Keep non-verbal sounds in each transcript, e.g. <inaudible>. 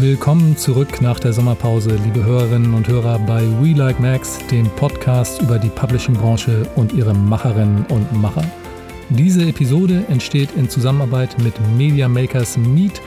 Willkommen zurück nach der Sommerpause, liebe Hörerinnen und Hörer bei We Like Max, dem Podcast über die Publishing-Branche und ihre Macherinnen und Macher. Diese Episode entsteht in Zusammenarbeit mit Media Makers Meet,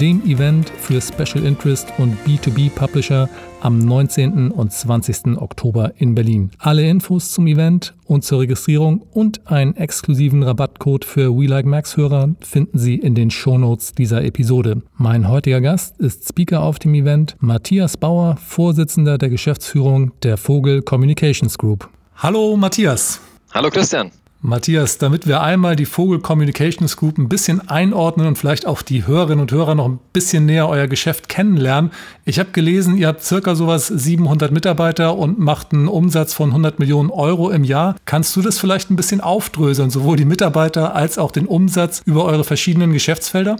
dem Event für Special Interest und B2B Publisher am 19. und 20. Oktober in Berlin. Alle Infos zum Event und zur Registrierung und einen exklusiven Rabattcode für We Like Max Hörer finden Sie in den Shownotes dieser Episode. Mein heutiger Gast ist Speaker auf dem Event Matthias Bauer, Vorsitzender der Geschäftsführung der Vogel Communications Group. Hallo Matthias. Hallo Christian. Matthias, damit wir einmal die Vogel Communications Group ein bisschen einordnen und vielleicht auch die Hörerinnen und Hörer noch ein bisschen näher euer Geschäft kennenlernen. Ich habe gelesen, ihr habt circa sowas 700 Mitarbeiter und macht einen Umsatz von 100 Millionen Euro im Jahr. Kannst du das vielleicht ein bisschen aufdröseln, sowohl die Mitarbeiter als auch den Umsatz über eure verschiedenen Geschäftsfelder?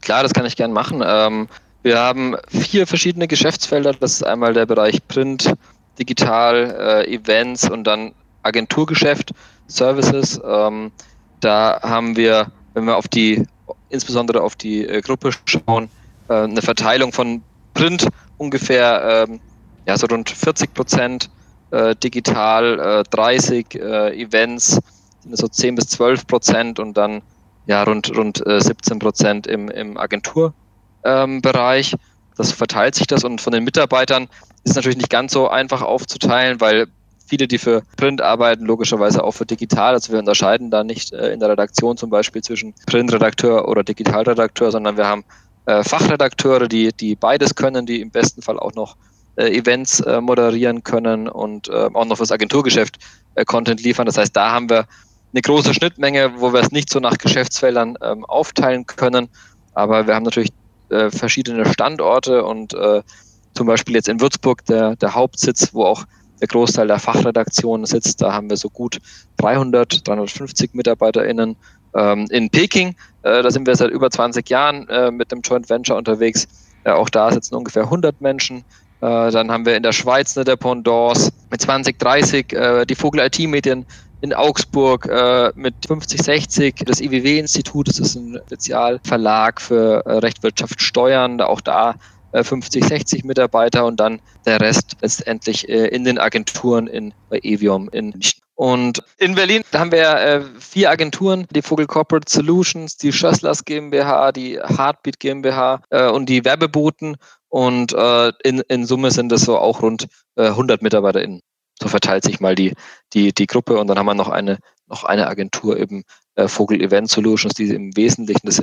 Klar, das kann ich gerne machen. Ähm, wir haben vier verschiedene Geschäftsfelder. Das ist einmal der Bereich Print, Digital, äh, Events und dann Agenturgeschäft. Services. Ähm, da haben wir, wenn wir auf die, insbesondere auf die äh, Gruppe schauen, äh, eine Verteilung von Print ungefähr ähm, ja, so rund 40 Prozent, äh, digital 30, äh, äh, Events so 10 bis 12 Prozent und dann ja rund, rund 17 äh, Prozent im, im Agenturbereich. Ähm, das verteilt sich das und von den Mitarbeitern ist natürlich nicht ganz so einfach aufzuteilen, weil viele, die für Print arbeiten, logischerweise auch für digital. Also wir unterscheiden da nicht äh, in der Redaktion zum Beispiel zwischen Printredakteur oder Digitalredakteur, sondern wir haben äh, Fachredakteure, die, die beides können, die im besten Fall auch noch äh, Events moderieren können und äh, auch noch fürs Agenturgeschäft Content liefern. Das heißt, da haben wir eine große Schnittmenge, wo wir es nicht so nach Geschäftsfeldern ähm, aufteilen können. Aber wir haben natürlich verschiedene Standorte und zum Beispiel jetzt in Würzburg der, der Hauptsitz, wo auch der Großteil der Fachredaktion sitzt. Da haben wir so gut 300, 350 MitarbeiterInnen. Ähm, in Peking, äh, da sind wir seit über 20 Jahren äh, mit dem Joint Venture unterwegs. Äh, auch da sitzen ungefähr 100 Menschen. Äh, dann haben wir in der Schweiz eine Dependance mit 20, 30, äh, die Vogel IT-Medien in Augsburg äh, mit 50, 60, das IWW-Institut, das ist ein Spezialverlag für äh, Recht, Wirtschaft, Steuern, auch da 50, äh, 60 Mitarbeiter und dann der Rest letztendlich äh, in den Agenturen in, bei Evium in München. Und in Berlin haben wir äh, vier Agenturen, die Vogel Corporate Solutions, die Schösslers GmbH, die Heartbeat GmbH und die Werbeboten. Und in, in Summe sind es so auch rund äh, 100 MitarbeiterInnen. So verteilt sich mal die, die, die Gruppe. Und dann haben wir noch eine, noch eine Agentur, eben Vogel Event Solutions, die im Wesentlichen das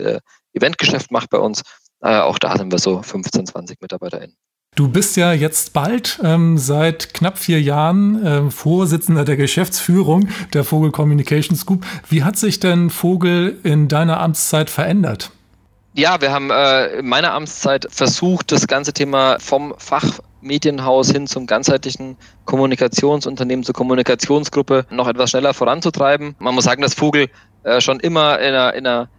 Eventgeschäft macht bei uns. Äh, auch da sind wir so 15, 20 MitarbeiterInnen. Du bist ja jetzt bald ähm, seit knapp vier Jahren äh, Vorsitzender der Geschäftsführung der Vogel Communications Group. Wie hat sich denn Vogel in deiner Amtszeit verändert? Ja, wir haben äh, in meiner Amtszeit versucht, das ganze Thema vom Fachmedienhaus hin zum ganzheitlichen Kommunikationsunternehmen zur Kommunikationsgruppe noch etwas schneller voranzutreiben. Man muss sagen, dass Vogel äh, schon immer in einer, in einer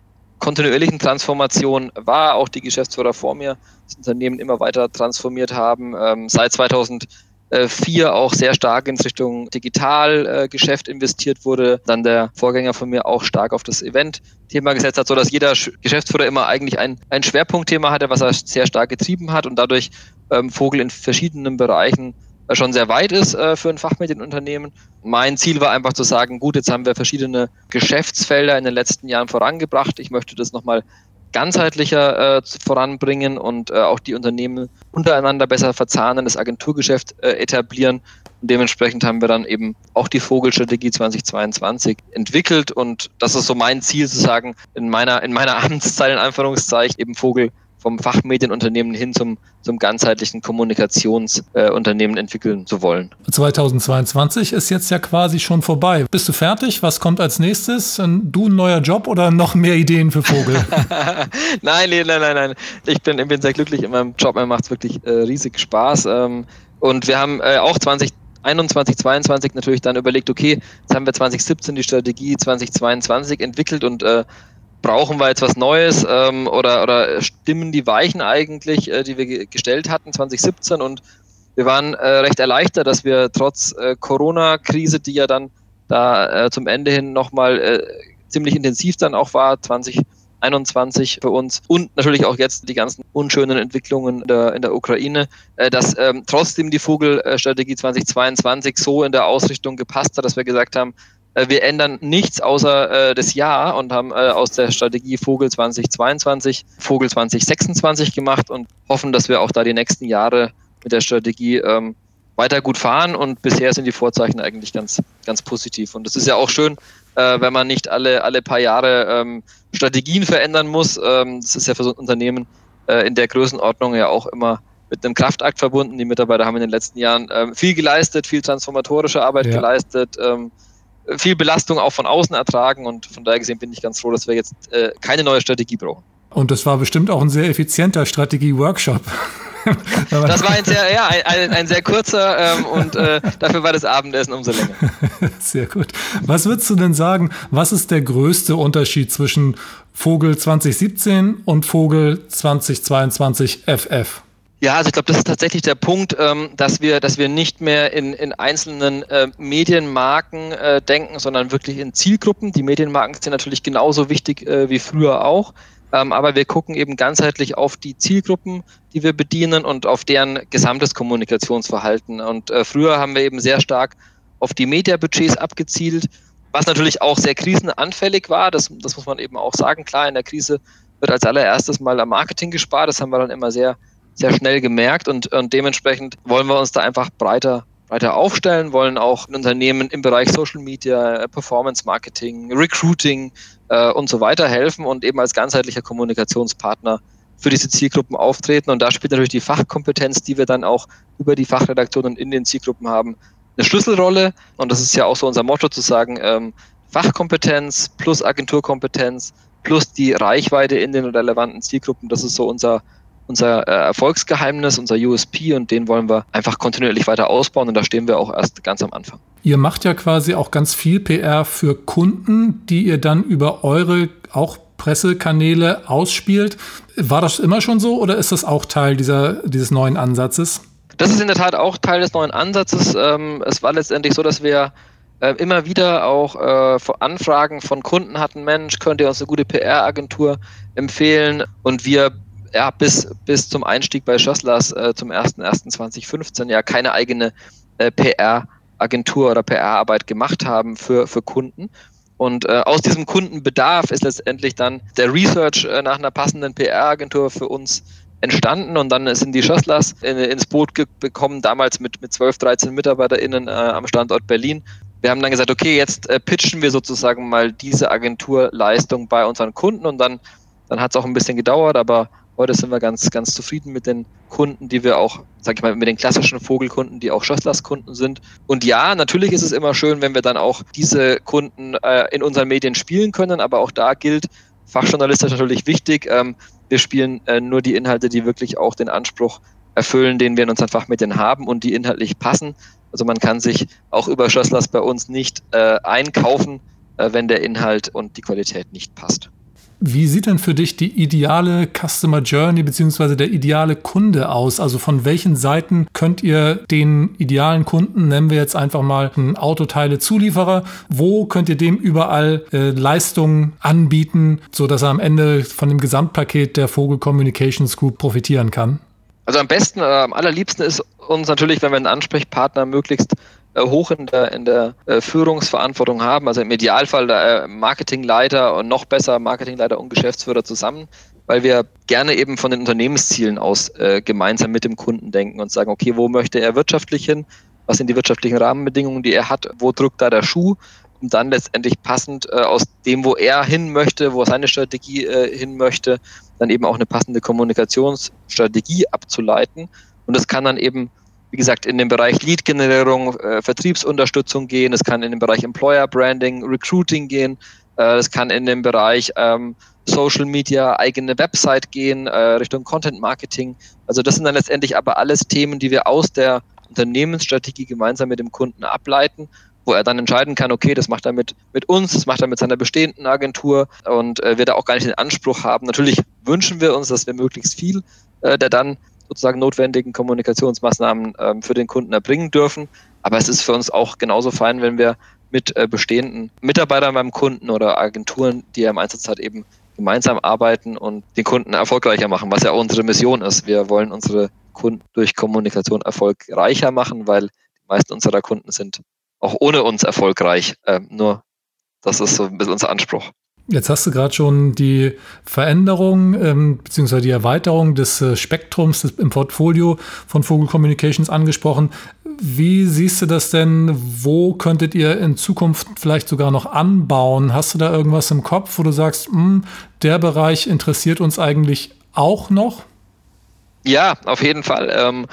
kontinuierlichen Transformation war, auch die Geschäftsführer vor mir das Unternehmen immer weiter transformiert haben. Ähm, seit 2004 auch sehr stark in Richtung Digitalgeschäft äh, investiert wurde. Dann der Vorgänger von mir auch stark auf das Event-Thema gesetzt hat, so dass jeder Geschäftsführer immer eigentlich ein, ein Schwerpunktthema hatte, was er sehr stark getrieben hat und dadurch ähm, Vogel in verschiedenen Bereichen schon sehr weit ist äh, für ein Fachmedienunternehmen. Mein Ziel war einfach zu sagen, gut, jetzt haben wir verschiedene Geschäftsfelder in den letzten Jahren vorangebracht. Ich möchte das nochmal ganzheitlicher äh, voranbringen und äh, auch die Unternehmen untereinander besser verzahnen, das Agenturgeschäft äh, etablieren. Und dementsprechend haben wir dann eben auch die Vogelstrategie 2022 entwickelt und das ist so mein Ziel zu sagen, in meiner, in meiner <laughs> Amtszeit in Anführungszeichen eben Vogel vom Fachmedienunternehmen hin zum, zum ganzheitlichen Kommunikationsunternehmen äh, entwickeln zu wollen. 2022 ist jetzt ja quasi schon vorbei. Bist du fertig? Was kommt als nächstes? Du ein neuer Job oder noch mehr Ideen für Vogel? <laughs> nein, nein, nein, nein. Ich bin, ich bin sehr glücklich in meinem Job. Mir macht es wirklich äh, riesig Spaß. Ähm, und wir haben äh, auch 20 21, 22 natürlich dann überlegt, okay, jetzt haben wir 2017 die Strategie 2022 entwickelt und äh, brauchen wir jetzt was Neues ähm, oder, oder stimmen die Weichen eigentlich, äh, die wir gestellt hatten 2017 und wir waren äh, recht erleichtert, dass wir trotz äh, Corona-Krise, die ja dann da äh, zum Ende hin nochmal äh, ziemlich intensiv dann auch war, 2020 2021 für uns und natürlich auch jetzt die ganzen unschönen Entwicklungen in der, in der Ukraine, äh, dass ähm, trotzdem die Vogelstrategie 2022 so in der Ausrichtung gepasst hat, dass wir gesagt haben, wir ändern nichts außer äh, das Jahr und haben äh, aus der Strategie Vogel 2022 Vogel 2026 gemacht und hoffen, dass wir auch da die nächsten Jahre mit der Strategie ähm, weiter gut fahren und bisher sind die Vorzeichen eigentlich ganz, ganz positiv. Und es ist ja auch schön, äh, wenn man nicht alle, alle paar Jahre ähm, Strategien verändern muss. Ähm, das ist ja für so ein Unternehmen äh, in der Größenordnung ja auch immer mit einem Kraftakt verbunden. Die Mitarbeiter haben in den letzten Jahren ähm, viel geleistet, viel transformatorische Arbeit ja. geleistet, ähm, viel Belastung auch von außen ertragen und von daher gesehen bin ich ganz froh, dass wir jetzt äh, keine neue Strategie brauchen. Und das war bestimmt auch ein sehr effizienter Strategie-Workshop. <laughs> das war ein sehr, ja, ein, ein sehr kurzer ähm, und äh, dafür war das Abendessen umso länger. <laughs> Sehr gut. Was würdest du denn sagen, was ist der größte Unterschied zwischen Vogel 2017 und Vogel 2022 FF? Ja, also ich glaube, das ist tatsächlich der Punkt, ähm, dass wir, dass wir nicht mehr in, in einzelnen äh, Medienmarken äh, denken, sondern wirklich in Zielgruppen. Die Medienmarken sind natürlich genauso wichtig äh, wie früher auch. Ähm, aber wir gucken eben ganzheitlich auf die Zielgruppen, die wir bedienen und auf deren gesamtes Kommunikationsverhalten. Und äh, früher haben wir eben sehr stark auf die Mediabudgets abgezielt, was natürlich auch sehr krisenanfällig war. Das, das muss man eben auch sagen. Klar, in der Krise wird als allererstes mal am Marketing gespart. Das haben wir dann immer sehr, sehr schnell gemerkt und, und dementsprechend wollen wir uns da einfach breiter weiter aufstellen, wollen auch Unternehmen im Bereich Social Media, Performance Marketing, Recruiting äh, und so weiter helfen und eben als ganzheitlicher Kommunikationspartner für diese Zielgruppen auftreten. Und da spielt natürlich die Fachkompetenz, die wir dann auch über die Fachredaktionen in den Zielgruppen haben, eine Schlüsselrolle. Und das ist ja auch so unser Motto zu sagen, ähm, Fachkompetenz plus Agenturkompetenz plus die Reichweite in den relevanten Zielgruppen, das ist so unser unser äh, Erfolgsgeheimnis, unser USP und den wollen wir einfach kontinuierlich weiter ausbauen und da stehen wir auch erst ganz am Anfang. Ihr macht ja quasi auch ganz viel PR für Kunden, die ihr dann über eure auch Pressekanäle ausspielt. War das immer schon so oder ist das auch Teil dieser, dieses neuen Ansatzes? Das ist in der Tat auch Teil des neuen Ansatzes. Ähm, es war letztendlich so, dass wir äh, immer wieder auch äh, Anfragen von Kunden hatten, Mensch, könnt ihr uns eine gute PR-Agentur empfehlen? Und wir ja, bis, bis zum Einstieg bei Schösslers äh, zum 01.01.2015 ja keine eigene äh, PR-Agentur oder PR-Arbeit gemacht haben für, für Kunden. Und äh, aus diesem Kundenbedarf ist letztendlich dann der Research äh, nach einer passenden PR-Agentur für uns entstanden und dann sind die Schösslers in, ins Boot gekommen, damals mit, mit 12, 13 MitarbeiterInnen äh, am Standort Berlin. Wir haben dann gesagt, okay, jetzt äh, pitchen wir sozusagen mal diese Agenturleistung bei unseren Kunden und dann, dann hat es auch ein bisschen gedauert, aber Heute sind wir ganz, ganz zufrieden mit den Kunden, die wir auch, sag ich mal, mit den klassischen Vogelkunden, die auch Schösslers-Kunden sind. Und ja, natürlich ist es immer schön, wenn wir dann auch diese Kunden äh, in unseren Medien spielen können, aber auch da gilt, fachjournalistisch natürlich wichtig. Ähm, wir spielen äh, nur die Inhalte, die wirklich auch den Anspruch erfüllen, den wir in unseren Fachmedien haben und die inhaltlich passen. Also man kann sich auch über Schösslers bei uns nicht äh, einkaufen, äh, wenn der Inhalt und die Qualität nicht passt. Wie sieht denn für dich die ideale Customer Journey bzw. der ideale Kunde aus? Also von welchen Seiten könnt ihr den idealen Kunden, nennen wir jetzt einfach mal einen Autoteile-Zulieferer, wo könnt ihr dem überall äh, Leistungen anbieten, sodass er am Ende von dem Gesamtpaket der Vogel Communications Group profitieren kann? Also am besten, äh, am allerliebsten ist uns natürlich, wenn wir einen Ansprechpartner möglichst äh, hoch in der, in der äh, Führungsverantwortung haben, also im Idealfall der äh, Marketingleiter und noch besser Marketingleiter und Geschäftsführer zusammen, weil wir gerne eben von den Unternehmenszielen aus äh, gemeinsam mit dem Kunden denken und sagen, okay, wo möchte er wirtschaftlich hin? Was sind die wirtschaftlichen Rahmenbedingungen, die er hat? Wo drückt da der Schuh? Um dann letztendlich passend äh, aus dem, wo er hin möchte, wo seine Strategie äh, hin möchte, dann eben auch eine passende Kommunikationsstrategie abzuleiten. Und das kann dann eben wie gesagt, in den Bereich Lead-Generierung, äh, Vertriebsunterstützung gehen, es kann in den Bereich Employer Branding, Recruiting gehen, äh, es kann in den Bereich ähm, Social Media, eigene Website gehen, äh, Richtung Content Marketing. Also das sind dann letztendlich aber alles Themen, die wir aus der Unternehmensstrategie gemeinsam mit dem Kunden ableiten, wo er dann entscheiden kann, okay, das macht er mit, mit uns, das macht er mit seiner bestehenden Agentur und äh, wir da auch gar nicht den Anspruch haben. Natürlich wünschen wir uns, dass wir möglichst viel äh, der dann sozusagen notwendigen Kommunikationsmaßnahmen ähm, für den Kunden erbringen dürfen. Aber es ist für uns auch genauso fein, wenn wir mit äh, bestehenden Mitarbeitern beim Kunden oder Agenturen, die er im Einsatz hat, eben gemeinsam arbeiten und den Kunden erfolgreicher machen, was ja auch unsere Mission ist. Wir wollen unsere Kunden durch Kommunikation erfolgreicher machen, weil die meisten unserer Kunden sind auch ohne uns erfolgreich. Ähm, nur das ist so ein bisschen unser Anspruch. Jetzt hast du gerade schon die Veränderung ähm, bzw. die Erweiterung des äh, Spektrums des, im Portfolio von Vogel Communications angesprochen. Wie siehst du das denn? Wo könntet ihr in Zukunft vielleicht sogar noch anbauen? Hast du da irgendwas im Kopf, wo du sagst, hm, der Bereich interessiert uns eigentlich auch noch? Ja, auf jeden Fall. Ähm,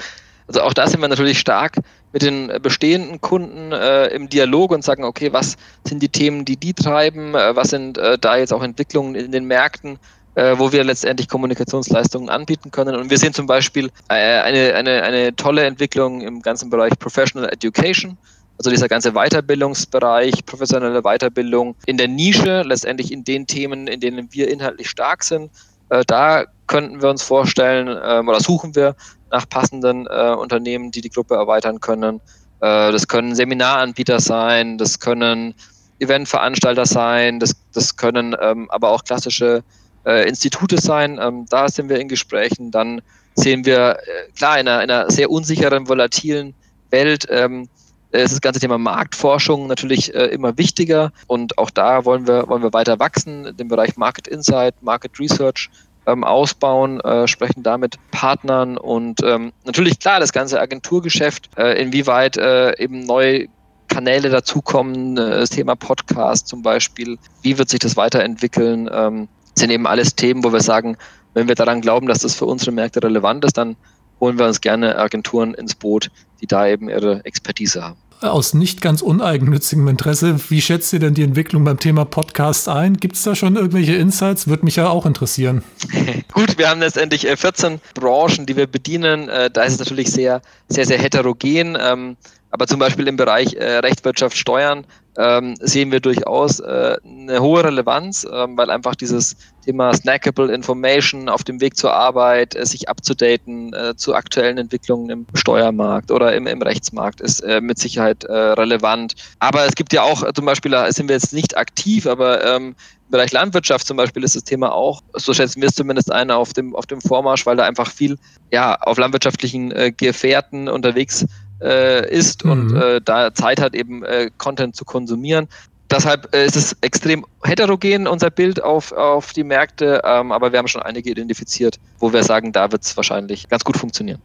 also auch da sind wir natürlich stark mit den bestehenden Kunden äh, im Dialog und sagen, okay, was sind die Themen, die die treiben, äh, was sind äh, da jetzt auch Entwicklungen in den Märkten, äh, wo wir letztendlich Kommunikationsleistungen anbieten können. Und wir sehen zum Beispiel äh, eine, eine, eine tolle Entwicklung im ganzen Bereich Professional Education. Also dieser ganze Weiterbildungsbereich, professionelle Weiterbildung in der Nische, letztendlich in den Themen, in denen wir inhaltlich stark sind. Äh, da könnten wir uns vorstellen ähm, oder suchen wir nach passenden äh, Unternehmen, die die Gruppe erweitern können. Äh, das können Seminaranbieter sein, das können Eventveranstalter sein, das, das können ähm, aber auch klassische äh, Institute sein. Ähm, da sind wir in Gesprächen. Dann sehen wir, äh, klar, in einer, in einer, sehr unsicheren, volatilen Welt ähm, ist das ganze Thema Marktforschung natürlich äh, immer wichtiger. Und auch da wollen wir, wollen wir weiter wachsen, den Bereich Market Insight, Market Research ähm, ausbauen, äh, sprechen da mit Partnern und ähm, natürlich klar das ganze Agenturgeschäft, äh, inwieweit äh, eben neue Kanäle dazukommen, äh, das Thema Podcast zum Beispiel, wie wird sich das weiterentwickeln, ähm, sind eben alles Themen, wo wir sagen, wenn wir daran glauben, dass das für unsere Märkte relevant ist, dann holen wir uns gerne Agenturen ins Boot, die da eben ihre Expertise haben aus nicht ganz uneigennützigem Interesse, wie schätzt ihr denn die Entwicklung beim Thema Podcast ein? Gibt es da schon irgendwelche Insights? Würde mich ja auch interessieren. <laughs> Gut, wir haben letztendlich 14 äh, Branchen, die wir bedienen. Äh, da ist es natürlich sehr, sehr, sehr heterogen. Ähm, aber zum Beispiel im Bereich äh, Rechtswirtschaft, Steuern ähm, sehen wir durchaus äh, eine hohe Relevanz, ähm, weil einfach dieses Thema Snackable Information auf dem Weg zur Arbeit, äh, sich abzudaten äh, zu aktuellen Entwicklungen im Steuermarkt oder im, im Rechtsmarkt ist äh, mit Sicherheit äh, relevant. Aber es gibt ja auch äh, zum Beispiel, da sind wir jetzt nicht aktiv, aber ähm, im Bereich Landwirtschaft zum Beispiel ist das Thema auch, so schätzen wir es zumindest ein, auf dem, auf dem Vormarsch, weil da einfach viel ja, auf landwirtschaftlichen äh, Gefährten unterwegs äh, ist mhm. und äh, da Zeit hat, eben äh, Content zu konsumieren. Deshalb äh, ist es extrem heterogen, unser Bild auf, auf die Märkte, ähm, aber wir haben schon einige identifiziert, wo wir sagen, da wird es wahrscheinlich ganz gut funktionieren.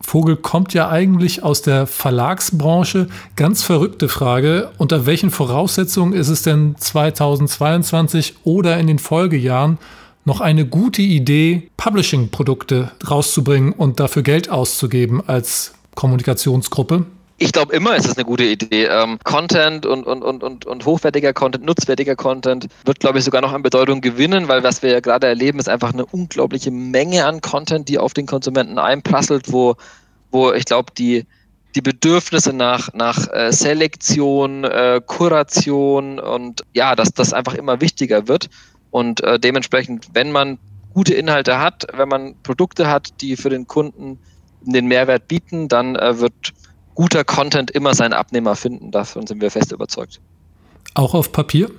Vogel kommt ja eigentlich aus der Verlagsbranche. Ganz verrückte Frage. Unter welchen Voraussetzungen ist es denn 2022 oder in den Folgejahren noch eine gute Idee, Publishing-Produkte rauszubringen und dafür Geld auszugeben als Kommunikationsgruppe? Ich glaube immer ist es eine gute Idee. Ähm, Content und, und, und, und, hochwertiger Content, nutzwertiger Content wird, glaube ich, sogar noch an Bedeutung gewinnen, weil was wir ja gerade erleben, ist einfach eine unglaubliche Menge an Content, die auf den Konsumenten einprasselt, wo, wo ich glaube, die, die Bedürfnisse nach, nach äh, Selektion, äh, Kuration und ja, dass das einfach immer wichtiger wird. Und äh, dementsprechend, wenn man gute Inhalte hat, wenn man Produkte hat, die für den Kunden den Mehrwert bieten, dann äh, wird guter Content immer seinen Abnehmer finden. Davon sind wir fest überzeugt. Auch auf Papier?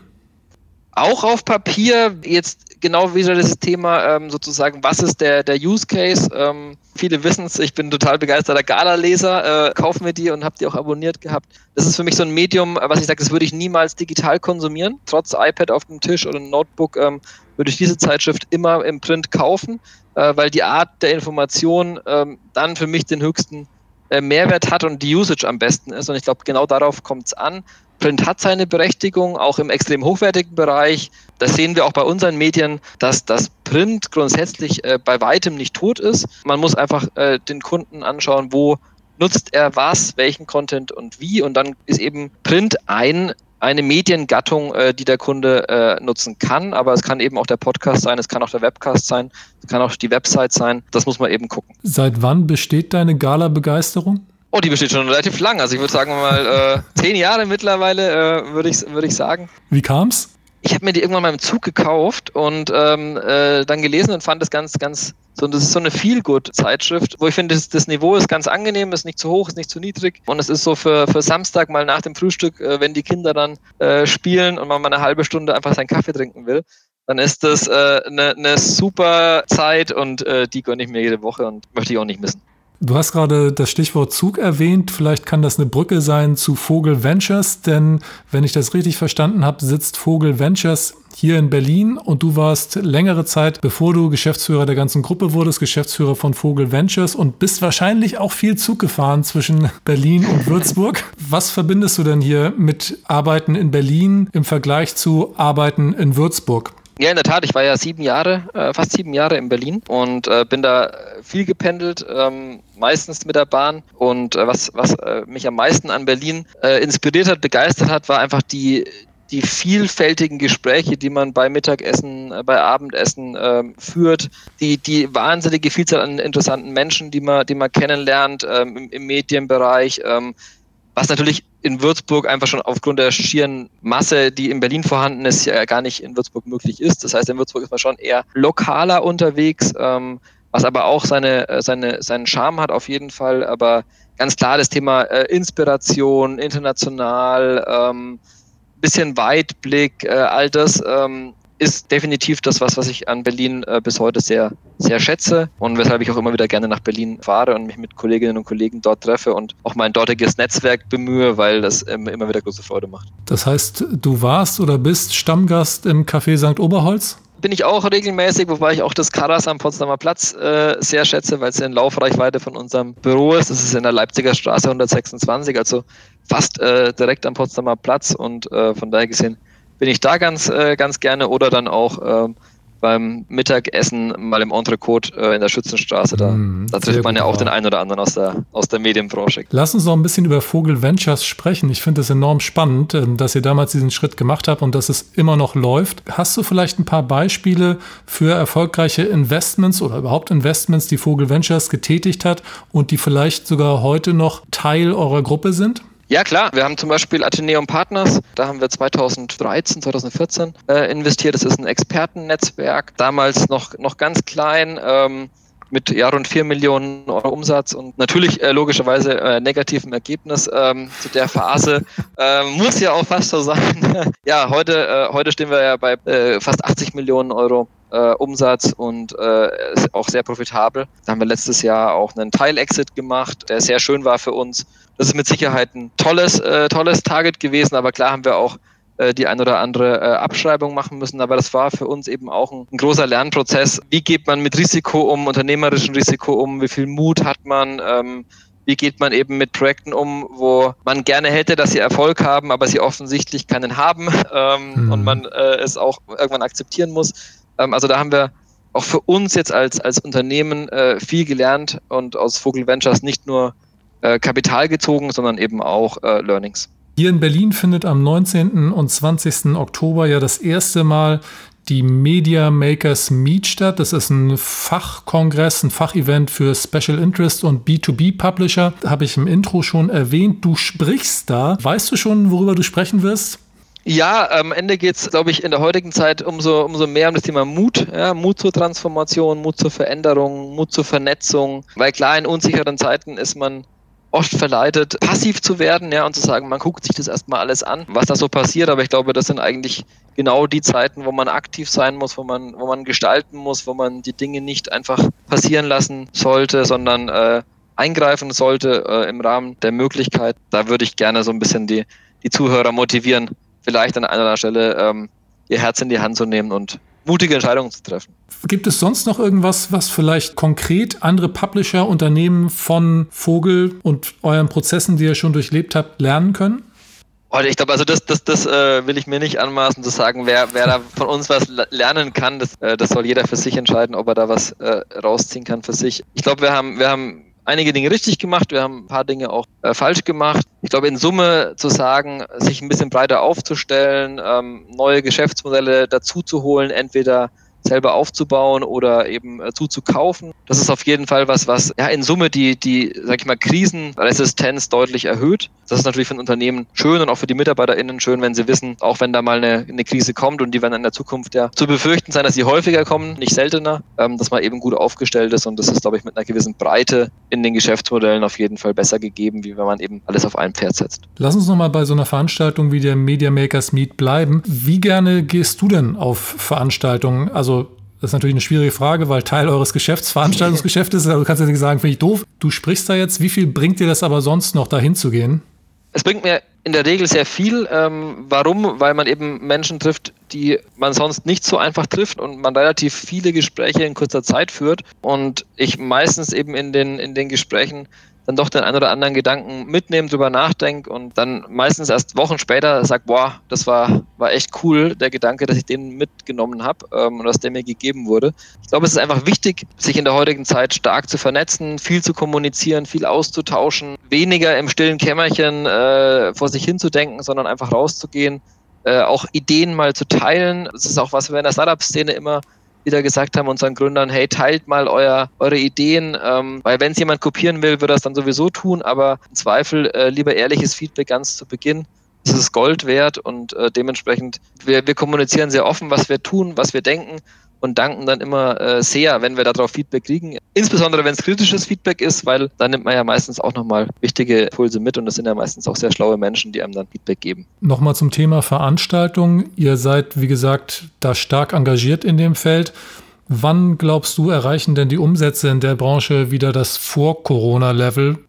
Auch auf Papier, jetzt genau wieder das Thema ähm, sozusagen, was ist der, der Use Case? Ähm, viele wissen es, ich bin total begeisterter Gala-Leser, äh, kaufen wir die und habe die auch abonniert gehabt. Das ist für mich so ein Medium, was ich sage, das würde ich niemals digital konsumieren. Trotz iPad auf dem Tisch oder Notebook ähm, würde ich diese Zeitschrift immer im Print kaufen, äh, weil die Art der Information ähm, dann für mich den höchsten äh, Mehrwert hat und die Usage am besten ist. Und ich glaube, genau darauf kommt es an. Print hat seine Berechtigung, auch im extrem hochwertigen Bereich. Das sehen wir auch bei unseren Medien, dass das Print grundsätzlich äh, bei weitem nicht tot ist. Man muss einfach äh, den Kunden anschauen, wo nutzt er was, welchen Content und wie. Und dann ist eben Print ein eine Mediengattung, äh, die der Kunde äh, nutzen kann, aber es kann eben auch der Podcast sein, es kann auch der Webcast sein, es kann auch die Website sein. Das muss man eben gucken. Seit wann besteht deine Gala-Begeisterung? Oh, die besteht schon relativ lang. Also ich würde sagen mal äh, <laughs> zehn Jahre mittlerweile, äh, würde ich, würd ich sagen. Wie kam's? ich habe mir die irgendwann mal im Zug gekauft und ähm, äh, dann gelesen und fand das ganz, ganz so. Das ist so eine Feel-Good-Zeitschrift, wo ich finde, das, das, Niveau ist ganz angenehm, ist nicht zu hoch, ist nicht zu niedrig und es ist so für, für Samstag mal nach dem Frühstück, äh, wenn die Kinder dann äh, spielen und man mal eine halbe Stunde einfach seinen Kaffee trinken will. dann ist das eine äh, ne super Zeit und äh, die gönne ich mir jede Woche und möchte ich auch nicht missen. Du hast gerade das Stichwort Zug erwähnt. Vielleicht kann das eine Brücke sein zu Vogel Ventures, denn wenn ich das richtig verstanden habe, sitzt Vogel Ventures hier in Berlin und du warst längere Zeit, bevor du Geschäftsführer der ganzen Gruppe wurdest, Geschäftsführer von Vogel Ventures und bist wahrscheinlich auch viel Zug gefahren zwischen Berlin und Würzburg. Was verbindest du denn hier mit Arbeiten in Berlin im Vergleich zu Arbeiten in Würzburg? Ja, in der Tat. Ich war ja sieben Jahre, äh, fast sieben Jahre in Berlin und äh, bin da viel gependelt, ähm, meistens mit der Bahn. Und äh, was, was äh, mich am meisten an Berlin äh, inspiriert hat, begeistert hat, war einfach die, die vielfältigen Gespräche, die man bei Mittagessen, äh, bei Abendessen ähm, führt, die, die wahnsinnige Vielzahl an interessanten Menschen, die man, die man kennenlernt ähm, im, im Medienbereich, ähm, was natürlich in Würzburg einfach schon aufgrund der schieren Masse, die in Berlin vorhanden ist, ja gar nicht in Würzburg möglich ist. Das heißt, in Würzburg ist man schon eher lokaler unterwegs, ähm, was aber auch seine, äh, seine, seinen Charme hat auf jeden Fall. Aber ganz klar das Thema äh, Inspiration, international, ähm, bisschen Weitblick, äh, all das ähm, ist definitiv das, was, was ich an Berlin äh, bis heute sehr, sehr schätze und weshalb ich auch immer wieder gerne nach Berlin fahre und mich mit Kolleginnen und Kollegen dort treffe und auch mein dortiges Netzwerk bemühe, weil das ähm, immer wieder große Freude macht. Das heißt, du warst oder bist Stammgast im Café St. Oberholz? bin ich auch regelmäßig, wobei ich auch das Karas am Potsdamer Platz äh, sehr schätze, weil es in Laufreichweite von unserem Büro ist. Das ist in der Leipziger Straße 126, also fast äh, direkt am Potsdamer Platz und äh, von daher gesehen bin ich da ganz, äh, ganz gerne oder dann auch äh, beim Mittagessen mal im Entrecote äh, in der Schützenstraße. Da, mm, da trifft man ja auch den einen oder anderen aus der, aus der Medienbranche. Lass uns noch ein bisschen über Vogel Ventures sprechen. Ich finde es enorm spannend, äh, dass ihr damals diesen Schritt gemacht habt und dass es immer noch läuft. Hast du vielleicht ein paar Beispiele für erfolgreiche Investments oder überhaupt Investments, die Vogel Ventures getätigt hat und die vielleicht sogar heute noch Teil eurer Gruppe sind? Ja, klar. Wir haben zum Beispiel Atheneum Partners. Da haben wir 2013, 2014 äh, investiert. Das ist ein Expertennetzwerk. Damals noch, noch ganz klein. Ähm, mit ja, rund 4 Millionen Euro Umsatz und natürlich äh, logischerweise äh, negativem Ergebnis ähm, zu der Phase. <laughs> äh, muss ja auch fast so sein. <laughs> ja, heute, äh, heute stehen wir ja bei äh, fast 80 Millionen Euro äh, Umsatz und äh, ist auch sehr profitabel. Da haben wir letztes Jahr auch einen Teil-Exit gemacht, der sehr schön war für uns. Das ist mit Sicherheit ein tolles, äh, tolles Target gewesen, aber klar haben wir auch äh, die ein oder andere äh, Abschreibung machen müssen. Aber das war für uns eben auch ein, ein, großer Lernprozess. Wie geht man mit Risiko um, unternehmerischem Risiko um? Wie viel Mut hat man? Ähm, wie geht man eben mit Projekten um, wo man gerne hätte, dass sie Erfolg haben, aber sie offensichtlich keinen haben <laughs> ähm, mhm. und man äh, es auch irgendwann akzeptieren muss. Ähm, also da haben wir auch für uns jetzt als, als Unternehmen äh, viel gelernt und aus Vogel Ventures nicht nur äh, Kapital gezogen, sondern eben auch äh, Learnings. Hier in Berlin findet am 19. und 20. Oktober ja das erste Mal die Media Makers Meet statt. Das ist ein Fachkongress, ein Fachevent für Special Interest und B2B Publisher. Habe ich im Intro schon erwähnt. Du sprichst da. Weißt du schon, worüber du sprechen wirst? Ja, am Ende geht es, glaube ich, in der heutigen Zeit umso, umso mehr um das Thema Mut. Ja, Mut zur Transformation, Mut zur Veränderung, Mut zur Vernetzung. Weil klar, in unsicheren Zeiten ist man oft verleitet, passiv zu werden, ja, und zu sagen, man guckt sich das erstmal alles an, was da so passiert. Aber ich glaube, das sind eigentlich genau die Zeiten, wo man aktiv sein muss, wo man, wo man gestalten muss, wo man die Dinge nicht einfach passieren lassen sollte, sondern äh, eingreifen sollte äh, im Rahmen der Möglichkeit. Da würde ich gerne so ein bisschen die, die Zuhörer motivieren, vielleicht an einer Stelle ähm, ihr Herz in die Hand zu nehmen und mutige Entscheidungen zu treffen. Gibt es sonst noch irgendwas, was vielleicht konkret andere Publisher, Unternehmen von Vogel und euren Prozessen, die ihr schon durchlebt habt, lernen können? Ich glaube, also das, das, das äh, will ich mir nicht anmaßen zu sagen, wer, wer da von uns was lernen kann. Das, äh, das soll jeder für sich entscheiden, ob er da was äh, rausziehen kann für sich. Ich glaube, wir haben, wir haben einige Dinge richtig gemacht, wir haben ein paar Dinge auch äh, falsch gemacht. Ich glaube, in Summe zu sagen, sich ein bisschen breiter aufzustellen, ähm, neue Geschäftsmodelle dazu zu holen, entweder selber aufzubauen oder eben äh, zuzukaufen. Das ist auf jeden Fall was, was ja in Summe die, die, sag ich mal, Krisenresistenz deutlich erhöht. Das ist natürlich für ein Unternehmen schön und auch für die MitarbeiterInnen schön, wenn sie wissen, auch wenn da mal eine, eine Krise kommt und die werden in der Zukunft ja zu befürchten sein, dass sie häufiger kommen, nicht seltener, ähm, dass man eben gut aufgestellt ist und das ist, glaube ich, mit einer gewissen Breite in den Geschäftsmodellen auf jeden Fall besser gegeben, wie wenn man eben alles auf ein Pferd setzt. Lass uns nochmal bei so einer Veranstaltung wie der Media Makers Meet bleiben. Wie gerne gehst du denn auf Veranstaltungen? Also das ist natürlich eine schwierige Frage, weil Teil eures Geschäfts Veranstaltungsgeschäft ist. Also du kannst ja nicht sagen, finde ich doof. Du sprichst da jetzt. Wie viel bringt dir das aber sonst noch, dahin zu gehen? Es bringt mir in der Regel sehr viel. Ähm, warum? Weil man eben Menschen trifft, die man sonst nicht so einfach trifft und man relativ viele Gespräche in kurzer Zeit führt. Und ich meistens eben in den, in den Gesprächen dann doch den einen oder anderen Gedanken mitnehmen, drüber nachdenke und dann meistens erst Wochen später sage, boah, das war, war echt cool, der Gedanke, dass ich den mitgenommen habe ähm, und dass der mir gegeben wurde. Ich glaube, es ist einfach wichtig, sich in der heutigen Zeit stark zu vernetzen, viel zu kommunizieren, viel auszutauschen, weniger im stillen Kämmerchen äh, vor sich hinzudenken, sondern einfach rauszugehen, äh, auch Ideen mal zu teilen. Das ist auch was wir in der Startup-Szene immer wieder gesagt haben unseren Gründern, hey, teilt mal euer, eure Ideen, ähm, weil wenn es jemand kopieren will, wird es dann sowieso tun, aber im Zweifel äh, lieber ehrliches Feedback ganz zu Beginn. Das ist Gold wert und äh, dementsprechend, wir, wir kommunizieren sehr offen, was wir tun, was wir denken und danken dann immer äh, sehr, wenn wir darauf Feedback kriegen. Insbesondere wenn es kritisches Feedback ist, weil dann nimmt man ja meistens auch nochmal wichtige Impulse mit und das sind ja meistens auch sehr schlaue Menschen, die einem dann Feedback geben. Nochmal zum Thema Veranstaltung. Ihr seid, wie gesagt, da stark engagiert in dem Feld. Wann glaubst du, erreichen denn die Umsätze in der Branche wieder das Vor-Corona-Level?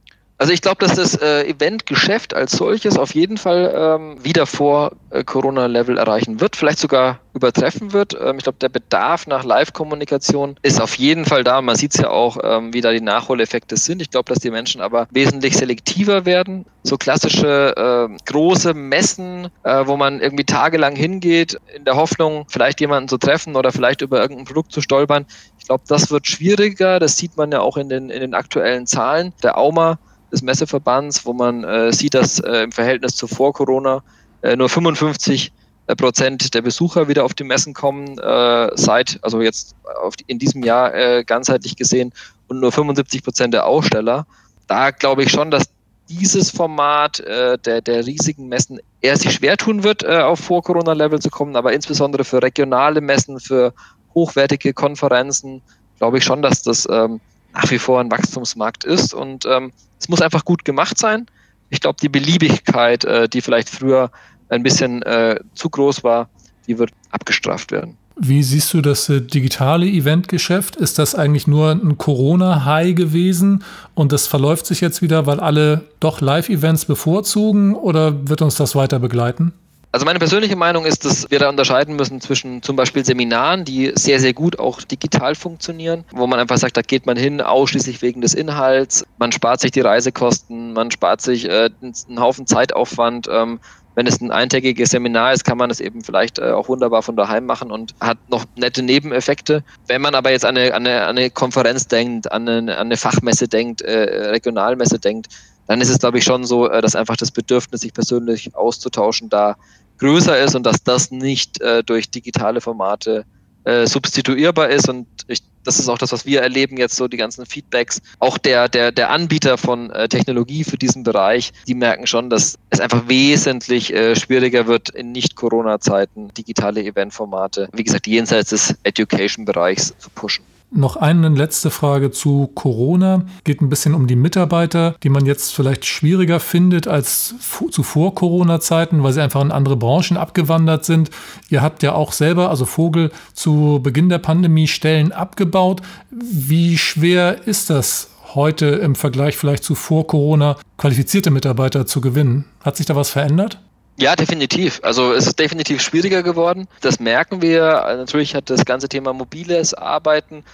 Also ich glaube, dass das äh, Eventgeschäft als solches auf jeden Fall ähm, wieder vor äh, Corona-Level erreichen wird, vielleicht sogar übertreffen wird. Ähm, ich glaube, der Bedarf nach Live-Kommunikation ist auf jeden Fall da. Man sieht es ja auch, ähm, wie da die Nachholeffekte sind. Ich glaube, dass die Menschen aber wesentlich selektiver werden. So klassische äh, große Messen, äh, wo man irgendwie tagelang hingeht, in der Hoffnung, vielleicht jemanden zu treffen oder vielleicht über irgendein Produkt zu stolpern. Ich glaube, das wird schwieriger. Das sieht man ja auch in den, in den aktuellen Zahlen. Der Auma des Messeverbands, wo man äh, sieht, dass äh, im Verhältnis zu vor Corona äh, nur 55 äh, Prozent der Besucher wieder auf die Messen kommen, äh, seit, also jetzt die, in diesem Jahr äh, ganzheitlich gesehen und nur 75 Prozent der Aussteller. Da glaube ich schon, dass dieses Format äh, der, der riesigen Messen eher sich schwer tun wird, äh, auf Vor-Corona-Level zu kommen, aber insbesondere für regionale Messen, für hochwertige Konferenzen, glaube ich schon, dass das ähm, nach wie vor ein Wachstumsmarkt ist und ähm, es muss einfach gut gemacht sein. Ich glaube, die Beliebigkeit, äh, die vielleicht früher ein bisschen äh, zu groß war, die wird abgestraft werden. Wie siehst du das äh, digitale Eventgeschäft? Ist das eigentlich nur ein Corona-High gewesen und das verläuft sich jetzt wieder, weil alle doch Live-Events bevorzugen oder wird uns das weiter begleiten? Also meine persönliche Meinung ist, dass wir da unterscheiden müssen zwischen zum Beispiel Seminaren, die sehr, sehr gut auch digital funktionieren, wo man einfach sagt, da geht man hin ausschließlich wegen des Inhalts, man spart sich die Reisekosten, man spart sich äh, einen Haufen Zeitaufwand. Ähm, wenn es ein eintägiges Seminar ist, kann man es eben vielleicht äh, auch wunderbar von daheim machen und hat noch nette Nebeneffekte. Wenn man aber jetzt an eine, an eine, an eine Konferenz denkt, an eine, an eine Fachmesse denkt, äh, Regionalmesse denkt, dann ist es, glaube ich, schon so, äh, dass einfach das Bedürfnis, sich persönlich auszutauschen, da größer ist und dass das nicht äh, durch digitale Formate äh, substituierbar ist. Und ich, das ist auch das, was wir erleben jetzt so, die ganzen Feedbacks. Auch der, der, der Anbieter von äh, Technologie für diesen Bereich, die merken schon, dass es einfach wesentlich äh, schwieriger wird, in Nicht-Corona-Zeiten digitale Eventformate, wie gesagt, jenseits des Education-Bereichs zu pushen. Noch eine letzte Frage zu Corona. Geht ein bisschen um die Mitarbeiter, die man jetzt vielleicht schwieriger findet als zu vor Corona-Zeiten, weil sie einfach in andere Branchen abgewandert sind. Ihr habt ja auch selber, also Vogel, zu Beginn der Pandemie Stellen abgebaut. Wie schwer ist das heute im Vergleich vielleicht zu vor Corona, qualifizierte Mitarbeiter zu gewinnen? Hat sich da was verändert? Ja, definitiv. Also es ist definitiv schwieriger geworden. Das merken wir. Natürlich hat das ganze Thema mobiles Arbeiten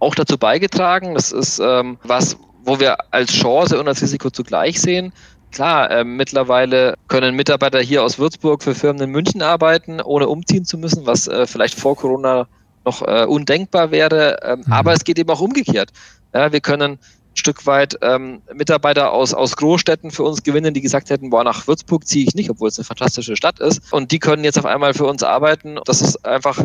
auch dazu beigetragen. Das ist ähm, was, wo wir als Chance und als Risiko zugleich sehen. Klar, äh, mittlerweile können Mitarbeiter hier aus Würzburg für Firmen in München arbeiten, ohne umziehen zu müssen, was äh, vielleicht vor Corona noch äh, undenkbar wäre. Ähm, mhm. Aber es geht eben auch umgekehrt. Ja, wir können Stück weit ähm, Mitarbeiter aus, aus Großstädten für uns gewinnen, die gesagt hätten, boah, nach Würzburg ziehe ich nicht, obwohl es eine fantastische Stadt ist. Und die können jetzt auf einmal für uns arbeiten. Das ist einfach,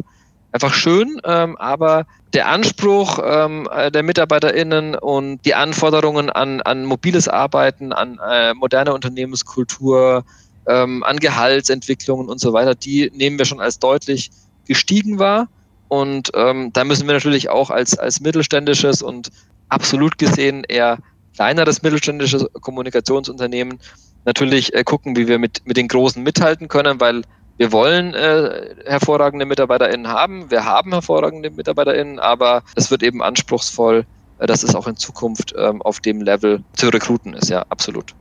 einfach schön, ähm, aber der Anspruch ähm, der MitarbeiterInnen und die Anforderungen an, an mobiles Arbeiten, an äh, moderne Unternehmenskultur, ähm, an Gehaltsentwicklungen und so weiter, die nehmen wir schon als deutlich gestiegen wahr. Und ähm, da müssen wir natürlich auch als, als mittelständisches und absolut gesehen eher kleineres mittelständisches Kommunikationsunternehmen natürlich äh, gucken, wie wir mit, mit den Großen mithalten können, weil wir wollen äh, hervorragende MitarbeiterInnen haben, wir haben hervorragende MitarbeiterInnen, aber es wird eben anspruchsvoll, äh, dass es auch in Zukunft ähm, auf dem Level zu rekruten ist, ja, absolut.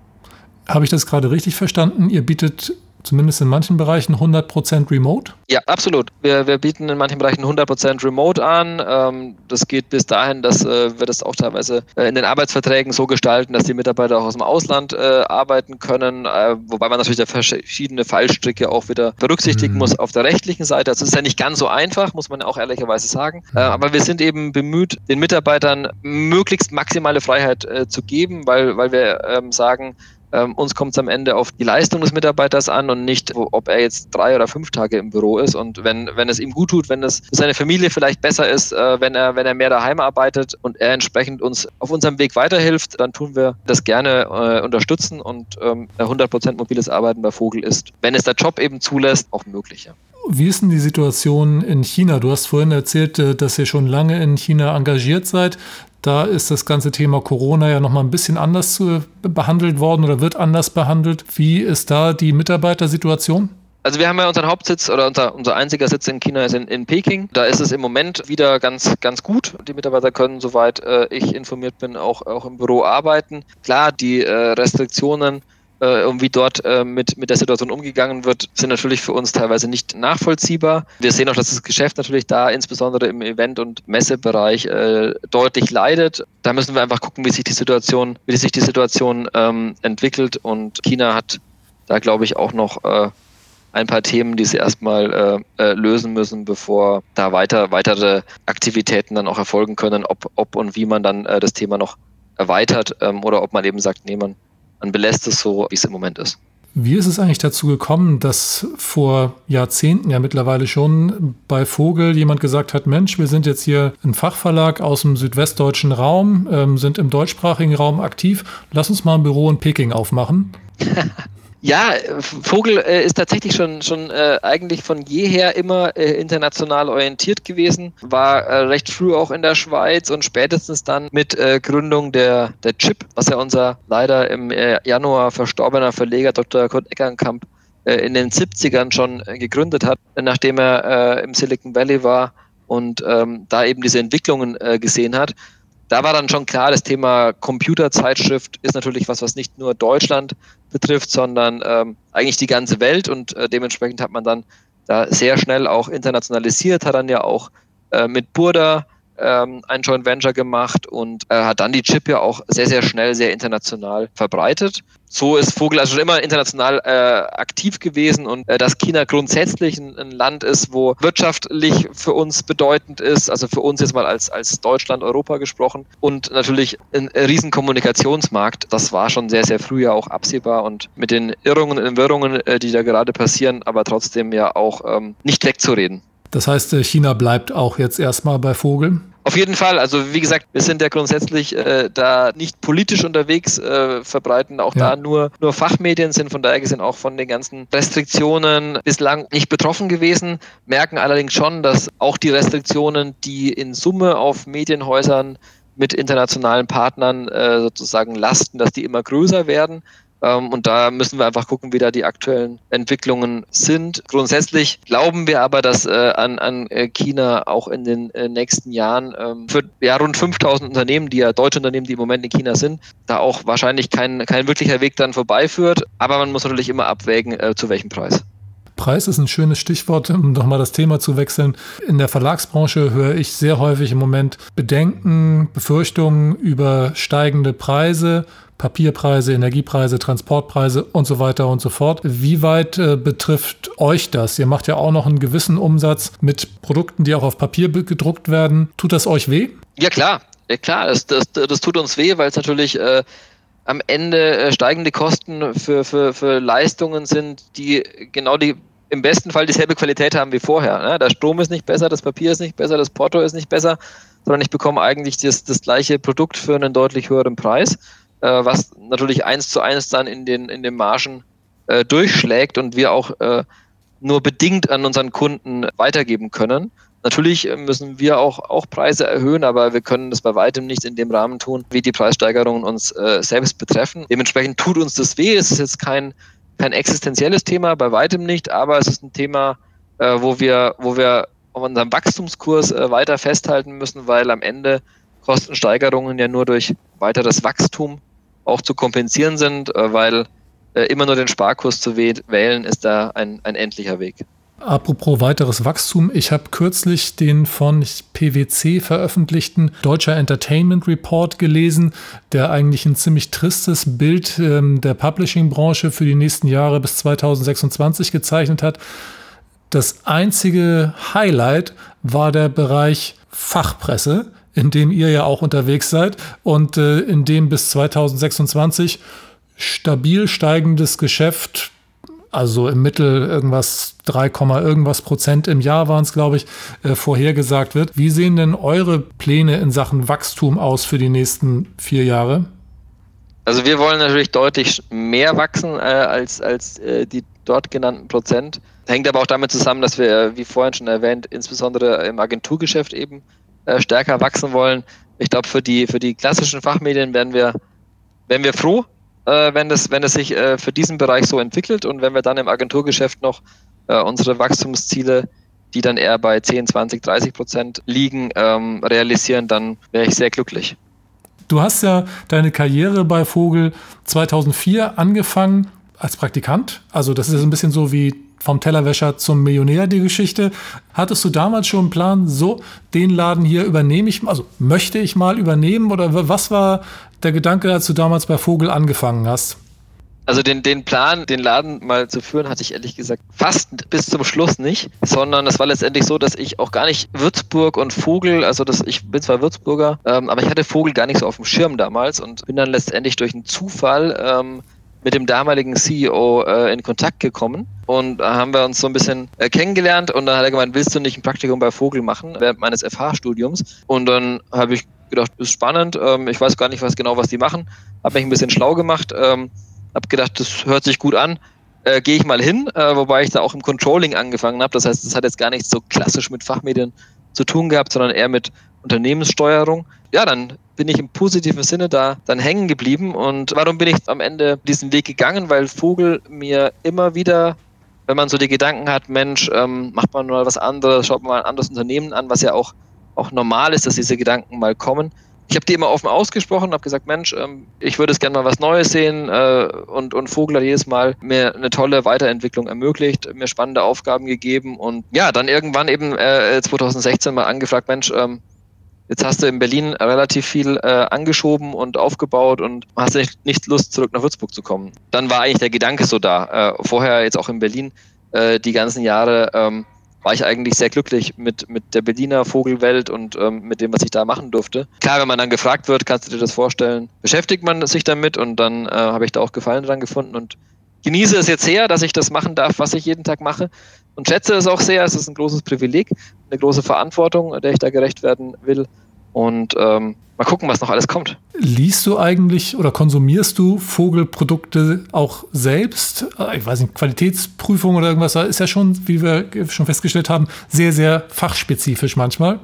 Habe ich das gerade richtig verstanden? Ihr bietet zumindest in manchen Bereichen 100% Remote? Ja, absolut. Wir, wir bieten in manchen Bereichen 100% Remote an. Ähm, das geht bis dahin, dass äh, wir das auch teilweise äh, in den Arbeitsverträgen so gestalten, dass die Mitarbeiter auch aus dem Ausland äh, arbeiten können, äh, wobei man natürlich da verschiedene Fallstricke auch wieder berücksichtigen mhm. muss auf der rechtlichen Seite. Also es ist ja nicht ganz so einfach, muss man auch ehrlicherweise sagen. Äh, mhm. aber wir sind eben bemüht, den Mitarbeitern möglichst maximale Freiheit äh, zu geben, weil, weil wir ähm, sagen, ähm, uns kommt es am Ende auf die Leistung des Mitarbeiters an und nicht, ob er jetzt drei oder fünf Tage im Büro ist. Und wenn, wenn es ihm gut tut, wenn es für seine Familie vielleicht besser ist, äh, wenn, er, wenn er mehr daheim arbeitet und er entsprechend uns auf unserem Weg weiterhilft, dann tun wir das gerne äh, unterstützen und ähm, 100% mobiles Arbeiten bei Vogel ist, wenn es der Job eben zulässt, auch möglich. Ja. Wie ist denn die Situation in China? Du hast vorhin erzählt, äh, dass ihr schon lange in China engagiert seid. Da ist das ganze Thema Corona ja nochmal ein bisschen anders zu, behandelt worden oder wird anders behandelt. Wie ist da die Mitarbeitersituation? Also wir haben ja unseren Hauptsitz oder unser, unser einziger Sitz in China ist in, in Peking. Da ist es im Moment wieder ganz, ganz gut. Die Mitarbeiter können, soweit äh, ich informiert bin, auch, auch im Büro arbeiten. Klar, die äh, Restriktionen äh, und wie dort äh, mit, mit der Situation umgegangen wird, sind natürlich für uns teilweise nicht nachvollziehbar. Wir sehen auch, dass das Geschäft natürlich da insbesondere im Event- und Messebereich äh, deutlich leidet. Da müssen wir einfach gucken, wie sich die Situation, wie sich die Situation ähm, entwickelt. Und China hat da, glaube ich, auch noch äh, ein paar Themen, die sie erstmal äh, äh, lösen müssen, bevor da weiter weitere Aktivitäten dann auch erfolgen können, ob, ob und wie man dann äh, das Thema noch erweitert ähm, oder ob man eben sagt, nee, man man belässt es so, wie es im Moment ist. Wie ist es eigentlich dazu gekommen, dass vor Jahrzehnten ja mittlerweile schon bei Vogel jemand gesagt hat, Mensch, wir sind jetzt hier ein Fachverlag aus dem südwestdeutschen Raum, ähm, sind im deutschsprachigen Raum aktiv, lass uns mal ein Büro in Peking aufmachen? <laughs> Ja, Vogel äh, ist tatsächlich schon, schon äh, eigentlich von jeher immer äh, international orientiert gewesen, war äh, recht früh auch in der Schweiz und spätestens dann mit äh, Gründung der, der Chip, was ja unser leider im äh, Januar verstorbener Verleger Dr. Kurt Eckernkamp in den 70ern schon gegründet hat, nachdem er im Silicon Valley war und ähm, da eben diese Entwicklungen gesehen hat da war dann schon klar, das Thema Computerzeitschrift ist natürlich was, was nicht nur Deutschland betrifft, sondern ähm, eigentlich die ganze Welt und äh, dementsprechend hat man dann da sehr schnell auch internationalisiert, hat dann ja auch äh, mit Burda ähm, ein Joint Venture gemacht und äh, hat dann die Chip ja auch sehr, sehr schnell, sehr international verbreitet. So ist Vogel also schon immer international äh, aktiv gewesen und äh, dass China grundsätzlich ein, ein, Land ist, wo wirtschaftlich für uns bedeutend ist, also für uns jetzt mal als, als Deutschland, Europa gesprochen und natürlich ein riesen Kommunikationsmarkt, das war schon sehr, sehr früh ja auch absehbar und mit den Irrungen und Wirrungen, äh, die da gerade passieren, aber trotzdem ja auch ähm, nicht wegzureden. Das heißt, äh, China bleibt auch jetzt erstmal bei Vogel? Auf jeden Fall. Also wie gesagt, wir sind ja grundsätzlich äh, da nicht politisch unterwegs, äh, verbreiten auch ja. da nur, nur Fachmedien, sind von daher gesehen auch von den ganzen Restriktionen bislang nicht betroffen gewesen, merken allerdings schon, dass auch die Restriktionen, die in Summe auf Medienhäusern mit internationalen Partnern äh, sozusagen lasten, dass die immer größer werden. Ähm, und da müssen wir einfach gucken, wie da die aktuellen Entwicklungen sind. Grundsätzlich glauben wir aber, dass äh, an, an äh, China auch in den äh, nächsten Jahren ähm, für ja, rund 5000 Unternehmen, die ja deutsche Unternehmen, die im Moment in China sind, da auch wahrscheinlich kein, kein wirklicher Weg dann vorbeiführt. Aber man muss natürlich immer abwägen, zu welchem Preis. Preis ist ein schönes Stichwort, um nochmal das Thema zu wechseln. In der Verlagsbranche höre ich sehr häufig im Moment Bedenken, Befürchtungen über steigende Preise Papierpreise, Energiepreise, Transportpreise und so weiter und so fort. Wie weit äh, betrifft euch das? Ihr macht ja auch noch einen gewissen Umsatz mit Produkten, die auch auf Papier gedruckt werden. Tut das euch weh? Ja klar, ja, klar, das, das, das tut uns weh, weil es natürlich äh, am Ende äh, steigende Kosten für, für, für Leistungen sind, die genau die im besten Fall dieselbe Qualität haben wie vorher. Ne? Der Strom ist nicht besser, das Papier ist nicht besser, das Porto ist nicht besser, sondern ich bekomme eigentlich das, das gleiche Produkt für einen deutlich höheren Preis äh, was natürlich eins zu eins dann in den, in den Margen äh, durchschlägt und wir auch äh, nur bedingt an unseren Kunden weitergeben können. Natürlich müssen wir auch, auch Preise erhöhen, aber wir können das bei weitem nicht in dem Rahmen tun, wie die Preissteigerungen uns äh, selbst betreffen. Dementsprechend tut uns das weh. Es ist jetzt kein, kein existenzielles Thema, bei weitem nicht, aber es ist ein Thema, äh, wo wir, wo wir auf unserem Wachstumskurs äh, weiter festhalten müssen, weil am Ende Kostensteigerungen ja nur durch weiteres Wachstum auch zu kompensieren sind, äh, weil äh, immer nur den Sparkurs zu wählen, ist da ein, ein endlicher Weg. Apropos weiteres Wachstum, ich habe kürzlich den von PwC veröffentlichten Deutscher Entertainment Report gelesen, der eigentlich ein ziemlich tristes Bild ähm, der Publishing-Branche für die nächsten Jahre bis 2026 gezeichnet hat. Das einzige Highlight war der Bereich Fachpresse, in dem ihr ja auch unterwegs seid und äh, in dem bis 2026 stabil steigendes Geschäft also im Mittel irgendwas 3, irgendwas Prozent im Jahr waren es, glaube ich, äh, vorhergesagt wird. Wie sehen denn eure Pläne in Sachen Wachstum aus für die nächsten vier Jahre? Also wir wollen natürlich deutlich mehr wachsen äh, als, als äh, die dort genannten Prozent. Hängt aber auch damit zusammen, dass wir, wie vorhin schon erwähnt, insbesondere im Agenturgeschäft eben äh, stärker wachsen wollen. Ich glaube, für die, für die klassischen Fachmedien werden wir, werden wir froh, äh, wenn, das, wenn es sich äh, für diesen Bereich so entwickelt und wenn wir dann im Agenturgeschäft noch äh, unsere Wachstumsziele, die dann eher bei 10, 20, 30 Prozent liegen, ähm, realisieren, dann wäre ich sehr glücklich. Du hast ja deine Karriere bei Vogel 2004 angefangen als Praktikant. Also das ist ein bisschen so wie vom Tellerwäscher zum Millionär die Geschichte. Hattest du damals schon einen Plan, so den Laden hier übernehme ich, also möchte ich mal übernehmen oder was war der Gedanke, als du damals bei Vogel angefangen hast? Also den, den Plan, den Laden mal zu führen, hatte ich ehrlich gesagt fast bis zum Schluss nicht, sondern es war letztendlich so, dass ich auch gar nicht Würzburg und Vogel, also das, ich bin zwar Würzburger, ähm, aber ich hatte Vogel gar nicht so auf dem Schirm damals und bin dann letztendlich durch einen Zufall ähm, mit dem damaligen CEO äh, in Kontakt gekommen und haben wir uns so ein bisschen äh, kennengelernt und dann hat er gemeint, willst du nicht ein Praktikum bei Vogel machen während meines FH-Studiums? Und dann habe ich gedacht, ist spannend, ähm, ich weiß gar nicht was genau, was die machen, habe mich ein bisschen schlau gemacht, ähm, habe gedacht, das hört sich gut an, äh, gehe ich mal hin, äh, wobei ich da auch im Controlling angefangen habe. Das heißt, das hat jetzt gar nichts so klassisch mit Fachmedien zu tun gehabt, sondern eher mit Unternehmenssteuerung. Ja, dann bin ich im positiven Sinne da dann hängen geblieben. Und warum bin ich am Ende diesen Weg gegangen? Weil Vogel mir immer wieder, wenn man so die Gedanken hat, Mensch, ähm, macht man mal was anderes, schaut mal ein anderes Unternehmen an, was ja auch, auch normal ist, dass diese Gedanken mal kommen, ich habe die immer offen ausgesprochen habe gesagt, Mensch, ähm, ich würde es gerne mal was Neues sehen äh, und, und Vogel hat jedes Mal mir eine tolle Weiterentwicklung ermöglicht, mir spannende Aufgaben gegeben und ja, dann irgendwann eben äh, 2016 mal angefragt, Mensch, ähm, jetzt hast du in Berlin relativ viel äh, angeschoben und aufgebaut und hast nicht, nicht Lust, zurück nach Würzburg zu kommen. Dann war eigentlich der Gedanke so da. Äh, vorher jetzt auch in Berlin äh, die ganzen Jahre ähm, war ich eigentlich sehr glücklich mit, mit der Berliner Vogelwelt und ähm, mit dem, was ich da machen durfte. Klar, wenn man dann gefragt wird, kannst du dir das vorstellen, beschäftigt man sich damit und dann äh, habe ich da auch Gefallen dran gefunden und genieße es jetzt sehr, dass ich das machen darf, was ich jeden Tag mache und schätze es auch sehr. Es ist ein großes Privileg, eine große Verantwortung, der ich da gerecht werden will. Und ähm, mal gucken, was noch alles kommt. Liest du eigentlich oder konsumierst du Vogelprodukte auch selbst? Äh, ich weiß nicht, Qualitätsprüfung oder irgendwas, ist ja schon, wie wir schon festgestellt haben, sehr, sehr fachspezifisch manchmal.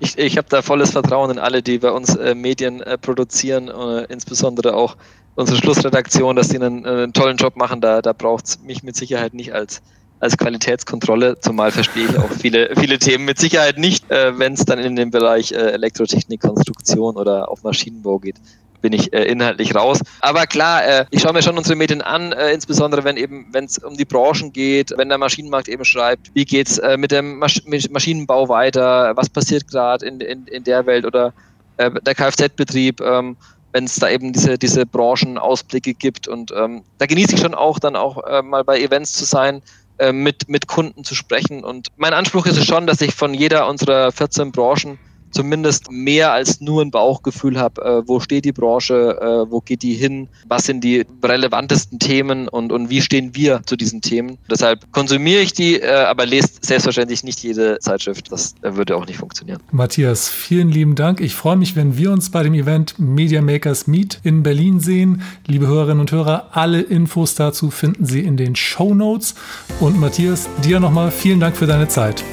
Ich, ich habe da volles Vertrauen in alle, die bei uns äh, Medien äh, produzieren, äh, insbesondere auch unsere Schlussredaktion, dass die einen, einen tollen Job machen. Da, da braucht es mich mit Sicherheit nicht als als Qualitätskontrolle, zumal verstehe ich auch viele, viele Themen mit Sicherheit nicht, äh, wenn es dann in den Bereich äh, Elektrotechnik, Konstruktion oder auf Maschinenbau geht bin ich äh, inhaltlich raus. Aber klar, äh, ich schaue mir schon unsere Medien an, äh, insbesondere wenn eben, wenn es um die Branchen geht, wenn der Maschinenmarkt eben schreibt, wie geht's äh, mit dem Masch mit Maschinenbau weiter, was passiert gerade in, in, in der Welt oder äh, der Kfz-Betrieb, ähm, wenn es da eben diese, diese Branchenausblicke gibt. Und ähm, da genieße ich schon auch, dann auch äh, mal bei Events zu sein, äh, mit, mit Kunden zu sprechen. Und mein Anspruch ist es schon, dass ich von jeder unserer 14 Branchen zumindest mehr als nur ein Bauchgefühl habe, äh, wo steht die Branche, äh, wo geht die hin, was sind die relevantesten Themen und, und wie stehen wir zu diesen Themen. Deshalb konsumiere ich die, äh, aber lese selbstverständlich nicht jede Zeitschrift. Das äh, würde auch nicht funktionieren. Matthias, vielen lieben Dank. Ich freue mich, wenn wir uns bei dem Event Media Makers Meet in Berlin sehen. Liebe Hörerinnen und Hörer, alle Infos dazu finden Sie in den Show Notes. Und Matthias, dir nochmal vielen Dank für deine Zeit.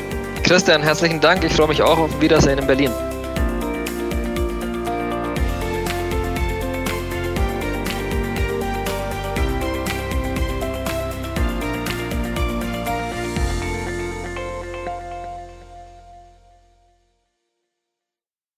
Christian, herzlichen Dank. Ich freue mich auch auf Wiedersehen in Berlin.